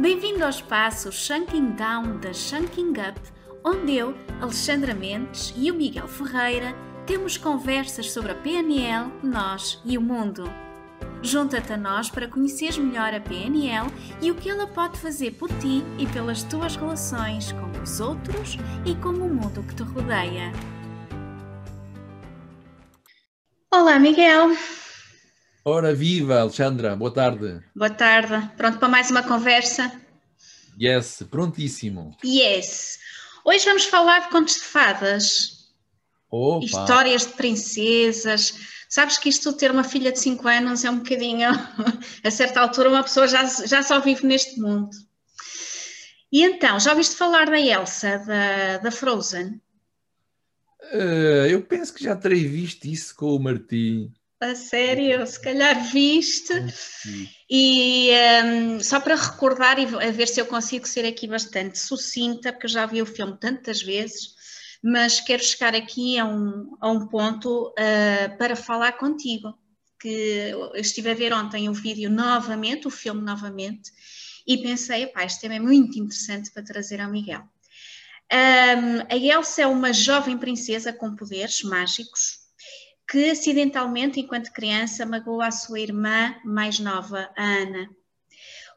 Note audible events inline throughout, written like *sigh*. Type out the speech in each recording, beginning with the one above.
Bem-vindo ao espaço Shunking Down da Shunking Up, onde eu, Alexandra Mendes e o Miguel Ferreira temos conversas sobre a PNL, nós e o mundo. Junta-te a nós para conheceres melhor a PNL e o que ela pode fazer por ti e pelas tuas relações com os outros e com o mundo que te rodeia. Olá, Miguel. Ora viva, Alexandra, boa tarde. Boa tarde. Pronto para mais uma conversa? Yes, prontíssimo. Yes. Hoje vamos falar de contos de fadas. Opa. Histórias de princesas. Sabes que isto ter uma filha de 5 anos é um bocadinho, *laughs* a certa altura, uma pessoa já, já só vive neste mundo. E então, já ouviste falar da Elsa, da, da Frozen? Uh, eu penso que já terei visto isso com o Martim. A sério, se calhar viste. E um, só para recordar e a ver se eu consigo ser aqui bastante sucinta, porque eu já vi o filme tantas vezes, mas quero chegar aqui a um, a um ponto uh, para falar contigo. Que eu estive a ver ontem o vídeo novamente, o filme novamente, e pensei, pá, este tema é muito interessante para trazer ao Miguel. Um, a Elsa é uma jovem princesa com poderes mágicos que acidentalmente, enquanto criança, magoou a sua irmã mais nova, a Ana.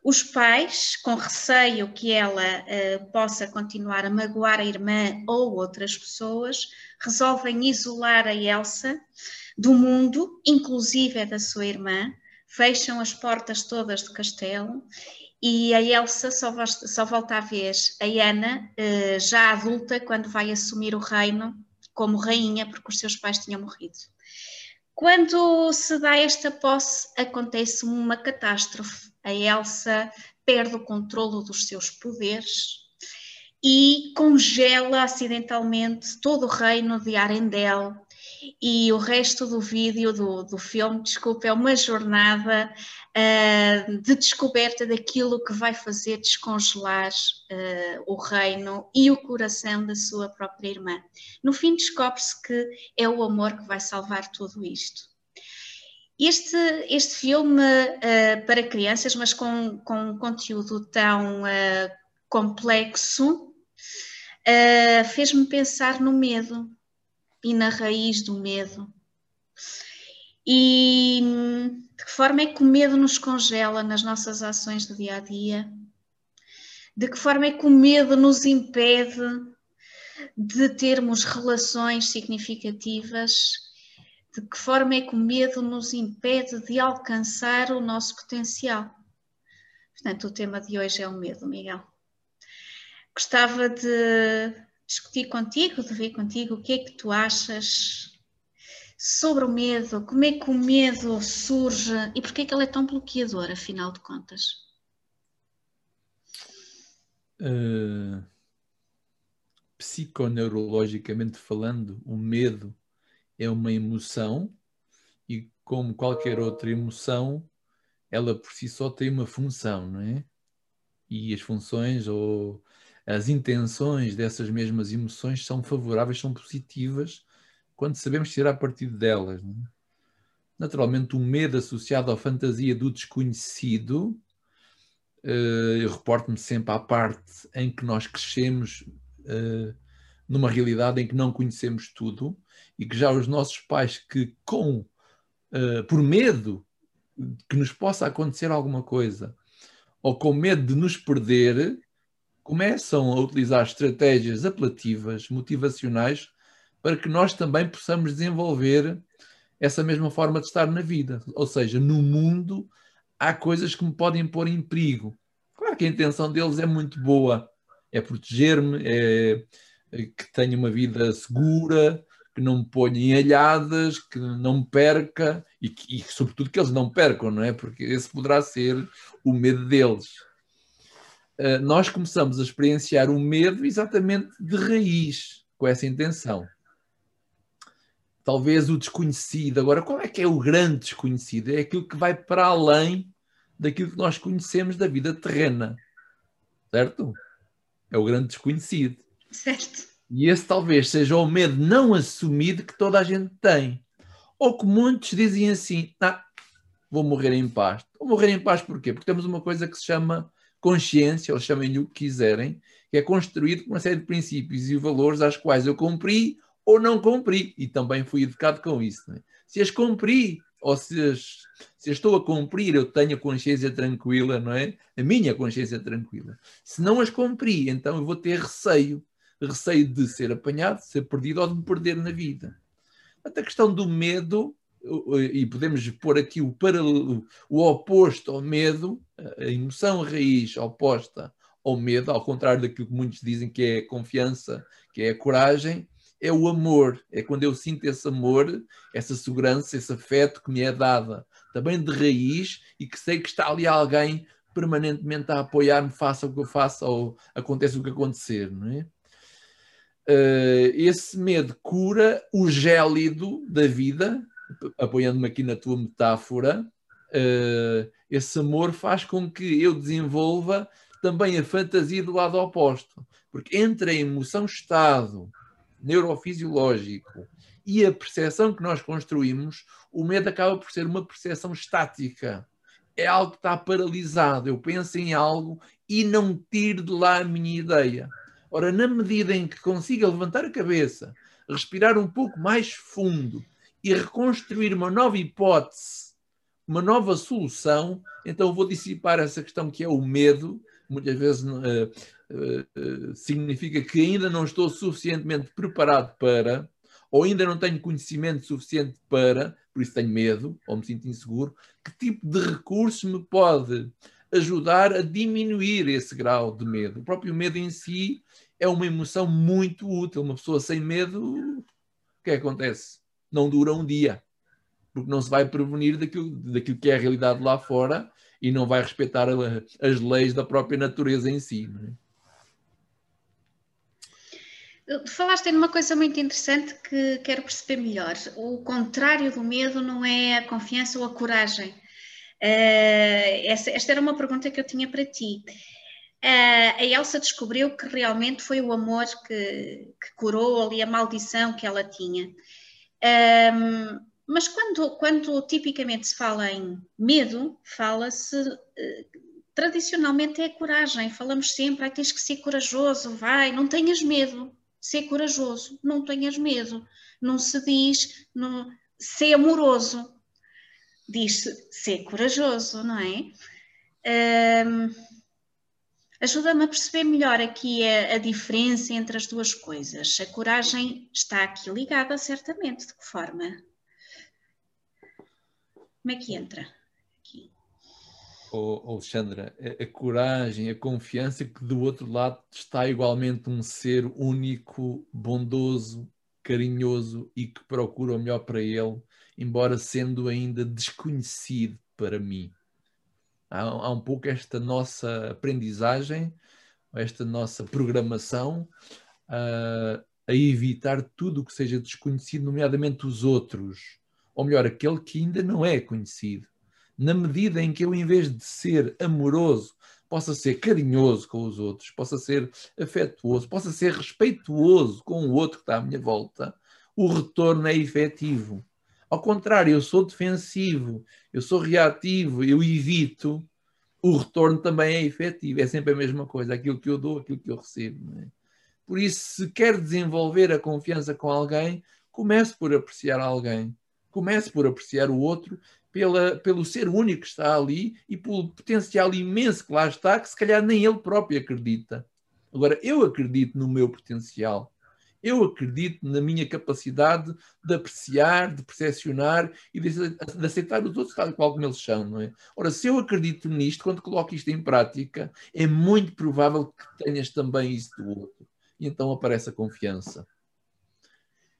Os pais, com receio que ela uh, possa continuar a magoar a irmã ou outras pessoas, resolvem isolar a Elsa do mundo, inclusive da sua irmã, fecham as portas todas do castelo e a Elsa só, só volta a ver a Ana, uh, já adulta, quando vai assumir o reino como rainha, porque os seus pais tinham morrido. Quando se dá esta posse, acontece uma catástrofe. A Elsa perde o controlo dos seus poderes e congela acidentalmente todo o reino de Arendelle e o resto do vídeo, do, do filme, desculpa, é uma jornada uh, de descoberta daquilo que vai fazer descongelar uh, o reino e o coração da sua própria irmã. No fim, descobre-se que é o amor que vai salvar tudo isto. Este, este filme uh, para crianças, mas com, com um conteúdo tão complexo, fez-me pensar no medo e na raiz do medo. E de que forma é que o medo nos congela nas nossas ações do dia a dia? De que forma é que o medo nos impede de termos relações significativas? De que forma é que o medo nos impede de alcançar o nosso potencial? Portanto, o tema de hoje é o medo, Miguel. Gostava de discutir contigo, de ver contigo o que é que tu achas sobre o medo, como é que o medo surge e porquê é que ele é tão bloqueador, afinal de contas? Uh, psiconeurologicamente falando, o medo é uma emoção e, como qualquer outra emoção, ela por si só tem uma função, não é? E as funções ou as intenções dessas mesmas emoções são favoráveis, são positivas, quando sabemos tirar partido delas. É? Naturalmente, o medo associado à fantasia do desconhecido, eh, eu reporto-me sempre à parte em que nós crescemos eh, numa realidade em que não conhecemos tudo e que já os nossos pais que com eh, por medo que nos possa acontecer alguma coisa ou com medo de nos perder começam a utilizar estratégias apelativas, motivacionais, para que nós também possamos desenvolver essa mesma forma de estar na vida. Ou seja, no mundo há coisas que me podem pôr em perigo. Claro que a intenção deles é muito boa, é proteger-me, é, é que tenha uma vida segura, que não me ponha em alhadas, que não me perca e, que, e sobretudo que eles não percam, não é? Porque esse poderá ser o medo deles. Eh, nós começamos a experienciar o medo exatamente de raiz, com essa intenção. Talvez o desconhecido. Agora, qual é que é o grande desconhecido? É aquilo que vai para além daquilo que nós conhecemos da vida terrena. Certo? É o grande desconhecido. Certo. E esse talvez seja o medo não assumido que toda a gente tem. Ou que muitos dizem assim: ah, vou morrer em paz. Vou morrer em paz porquê? Porque temos uma coisa que se chama consciência, ou chamem-lhe o que quiserem, que é construído com uma série de princípios e valores às quais eu cumpri ou não cumpri, e também fui educado com isso. É? Se as cumpri, ou se, as, se as estou a cumprir, eu tenho a consciência tranquila, não é? A minha consciência tranquila. Se não as cumpri, então eu vou ter receio. Receio de ser apanhado, de ser perdido ou de me perder na vida. A questão do medo, e podemos pôr aqui o, paralelo, o oposto ao medo, a emoção raiz oposta ao medo, ao contrário daquilo que muitos dizem que é a confiança, que é a coragem, é o amor. É quando eu sinto esse amor, essa segurança, esse afeto que me é dada, também de raiz, e que sei que está ali alguém permanentemente a apoiar-me, faça o que eu faça ou aconteça o que acontecer, não é? Uh, esse medo cura o gélido da vida, apoiando-me aqui na tua metáfora. Uh, esse amor faz com que eu desenvolva também a fantasia do lado oposto, porque entre a emoção-estado neurofisiológico e a percepção que nós construímos, o medo acaba por ser uma percepção estática. É algo que está paralisado. Eu penso em algo e não tiro de lá a minha ideia. Ora, na medida em que consiga levantar a cabeça, respirar um pouco mais fundo e reconstruir uma nova hipótese, uma nova solução, então vou dissipar essa questão que é o medo. Muitas vezes uh, uh, significa que ainda não estou suficientemente preparado para, ou ainda não tenho conhecimento suficiente para, por isso tenho medo, ou me sinto inseguro, que tipo de recurso me pode ajudar a diminuir esse grau de medo? O próprio medo em si é uma emoção muito útil. Uma pessoa sem medo, o que acontece? Não dura um dia, porque não se vai prevenir daquilo, daquilo que é a realidade lá fora e não vai respeitar as leis da própria natureza em si. É? Falaste numa coisa muito interessante que quero perceber melhor. O contrário do medo não é a confiança ou a coragem. Uh, essa, esta era uma pergunta que eu tinha para ti. Uh, a Elsa descobriu que realmente foi o amor que, que curou ali a maldição que ela tinha. Um, mas quando, quando tipicamente se fala em medo, fala-se uh, tradicionalmente é coragem. Falamos sempre, ah, tens que ser corajoso, vai, não tenhas medo, ser corajoso, não tenhas medo. Não se diz não, ser amoroso, diz-se ser corajoso, não é? Um, Ajuda-me a perceber melhor aqui a, a, diferença entre as duas coisas. A coragem está aqui ligada, certamente. De que forma? Como é que entra? Aqui. Oh, Alexandra, a, a coragem, a confiança que do outro lado está igualmente um ser único, bondoso, carinhoso e que procura o melhor para ele, embora sendo ainda desconhecido para mim. Há, há um pouco esta nossa aprendizagem, esta nossa programação uh, a evitar tudo o que seja desconhecido, nomeadamente os outros ou melhor, aquele que ainda não é conhecido. Na medida em que eu, em vez de ser amoroso, possa ser carinhoso com os outros, possa ser afetuoso, possa ser respeituoso com o outro que está à minha volta, o retorno é efetivo. Ao contrário, eu sou defensivo, eu sou reativo, eu evito, o retorno também é efetivo. É sempre a mesma coisa, aquilo que eu dou, aquilo que eu recebo. É? Por isso, se quer desenvolver a confiança com alguém, comece por apreciar alguém comece por apreciar o outro pela, pelo ser único que está ali e pelo potencial imenso que lá está, que se calhar nem ele próprio acredita. Agora, eu acredito no meu potencial. Eu acredito na minha capacidade de apreciar, de percepcionar e de, aceitar os outros tal qual como eles são, não é? Ora, se eu acredito nisto, quando coloco isto em prática, é muito provável que tenhas também isso do outro. E então aparece a confiança.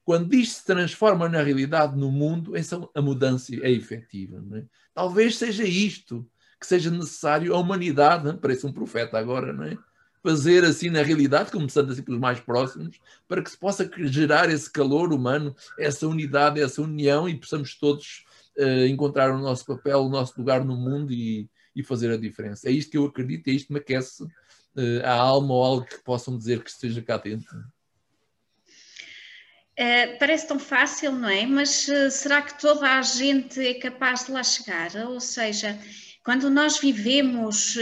Quando isto se transforma na realidade no mundo, essa, a mudança é efetiva. É? Talvez seja isto que seja necessário à humanidade, parece um profeta agora, não é? Fazer assim na realidade, começando assim pelos mais próximos, para que se possa gerar esse calor humano, essa unidade, essa união e possamos todos uh, encontrar o nosso papel, o nosso lugar no mundo e, e, fazer a diferença. É isto que eu acredito, é isto que me aquece uh, a alma ou algo que possam dizer que esteja cá dentro. Uh, parece tão fácil, não é? Mas uh, será que toda a gente é capaz de lá chegar? Ou seja, quando nós vivemos uh,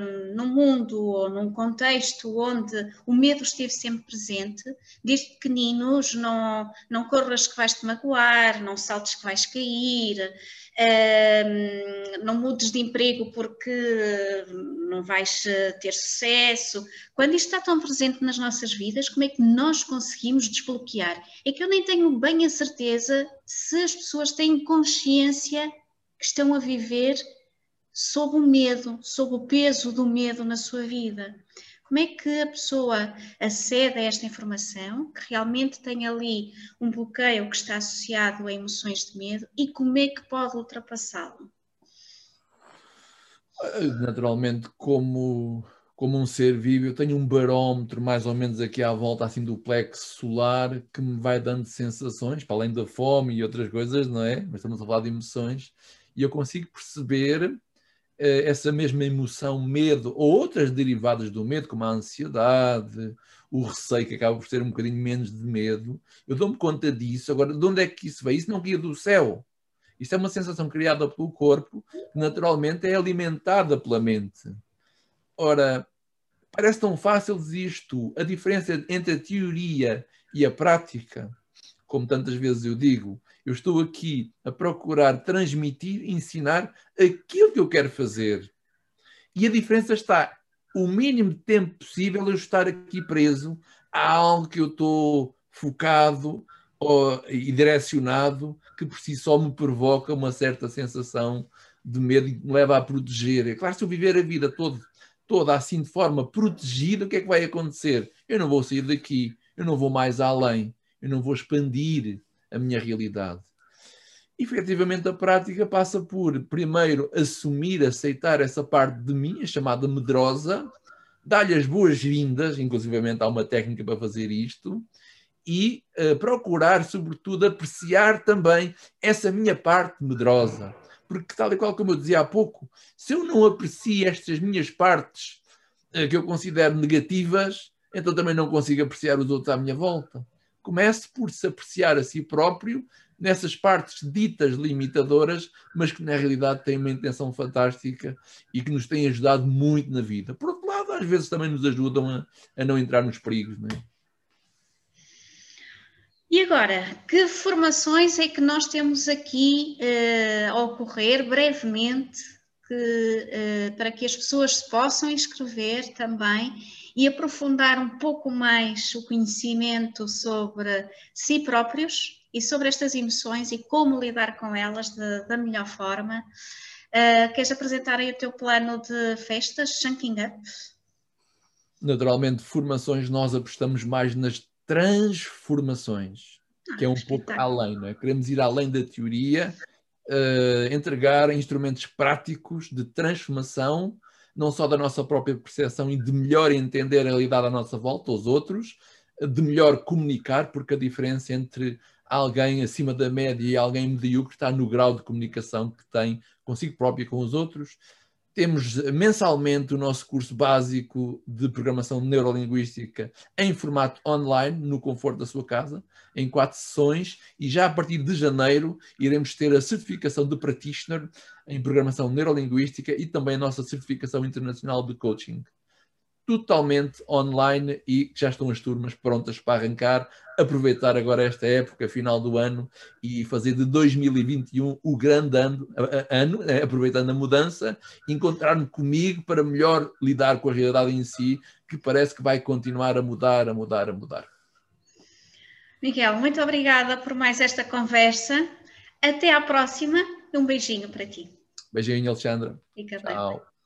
um, num mundo ou num contexto onde o medo esteve sempre presente, desde pequeninos, não, não corras que vais te magoar, não saltes que vais cair, uh, não mudes de emprego porque não vais eh, ter sucesso. Quando isto está tão presente nas nossas vidas, como é que nós conseguimos desbloquear? É que eu nem tenho bem a certeza se as pessoas têm consciência que estão a viver sob o medo, sob o peso do medo na sua vida. Como é que a pessoa acede a esta informação, que realmente tem ali um bloqueio que está associado a emoções de medo e como é que pode ultrapassá-lo? Naturalmente, como, como um ser vivo, eu tenho um barómetro mais ou menos aqui à volta assim do plexo solar que me vai dando sensações, para além da fome e outras coisas, não é? Mas estamos a falar de emoções, e eu consigo perceber eh, essa mesma emoção, medo, ou outras derivadas do medo, como a ansiedade, o receio, que acaba por ter um bocadinho menos de medo, eu dou-me conta disso. Agora, de onde é que isso veio? Isso não guia do céu. Isso é uma sensação criada pelo corpo, que naturalmente é alimentada pela mente. Ora, parece tão fácil dizer isto. A diferença entre a teoria e a prática, como tantas vezes eu digo, eu estou aqui a procurar transmitir, ensinar aquilo que eu quero fazer. E a diferença está o mínimo de tempo possível eu estar aqui preso a algo que eu estou focado ou, e direcionado que por si só me provoca uma certa sensação de medo e me leva a proteger. É claro, se eu viver a vida todo, toda assim de forma protegida, o que é que vai acontecer? Eu não vou sair daqui, eu não vou mais além, eu não vou expandir a minha realidade. Efetivamente, a prática passa por, primeiro, assumir, aceitar essa parte de mim, a chamada medrosa, dar-lhe as boas-vindas, inclusivamente há uma técnica para fazer isto, e uh, procurar, sobretudo, apreciar também essa minha parte medrosa. Porque, tal e qual como eu dizia há pouco, se eu não aprecio estas minhas partes uh, que eu considero negativas, então também não consigo apreciar os outros à minha volta. Comece por se apreciar a si próprio nessas partes ditas limitadoras, mas que na realidade têm uma intenção fantástica e que nos têm ajudado muito na vida. Por outro lado, às vezes também nos ajudam a, a não entrar nos perigos. É? E agora, que formações é que nós temos aqui uh, a ocorrer brevemente que, uh, para que as pessoas se possam inscrever também e aprofundar um pouco mais o conhecimento sobre si próprios e sobre estas emoções e como lidar com elas de, da melhor forma. Uh, queres apresentar aí o teu plano de festas, Shanking Up? Naturalmente, formações, nós apostamos mais nas transformações, ah, que é um pouco além, não é? Queremos ir além da teoria, uh, entregar instrumentos práticos de transformação não só da nossa própria percepção e de melhor entender a realidade à nossa volta, os outros, de melhor comunicar, porque a diferença entre alguém acima da média e alguém medíocre está no grau de comunicação que tem consigo próprio e com os outros, temos mensalmente o nosso curso básico de programação neurolinguística em formato online, no conforto da sua casa, em quatro sessões, e já a partir de janeiro iremos ter a certificação de practitioner em programação neurolinguística e também a nossa certificação internacional de coaching totalmente online e já estão as turmas prontas para arrancar, aproveitar agora esta época, final do ano, e fazer de 2021 o grande ano, ano né, aproveitando a mudança, encontrar-me comigo para melhor lidar com a realidade em si, que parece que vai continuar a mudar, a mudar, a mudar. Miguel, muito obrigada por mais esta conversa. Até à próxima. Um beijinho para ti. Beijinho, Alexandra. Fica Tchau. Bem.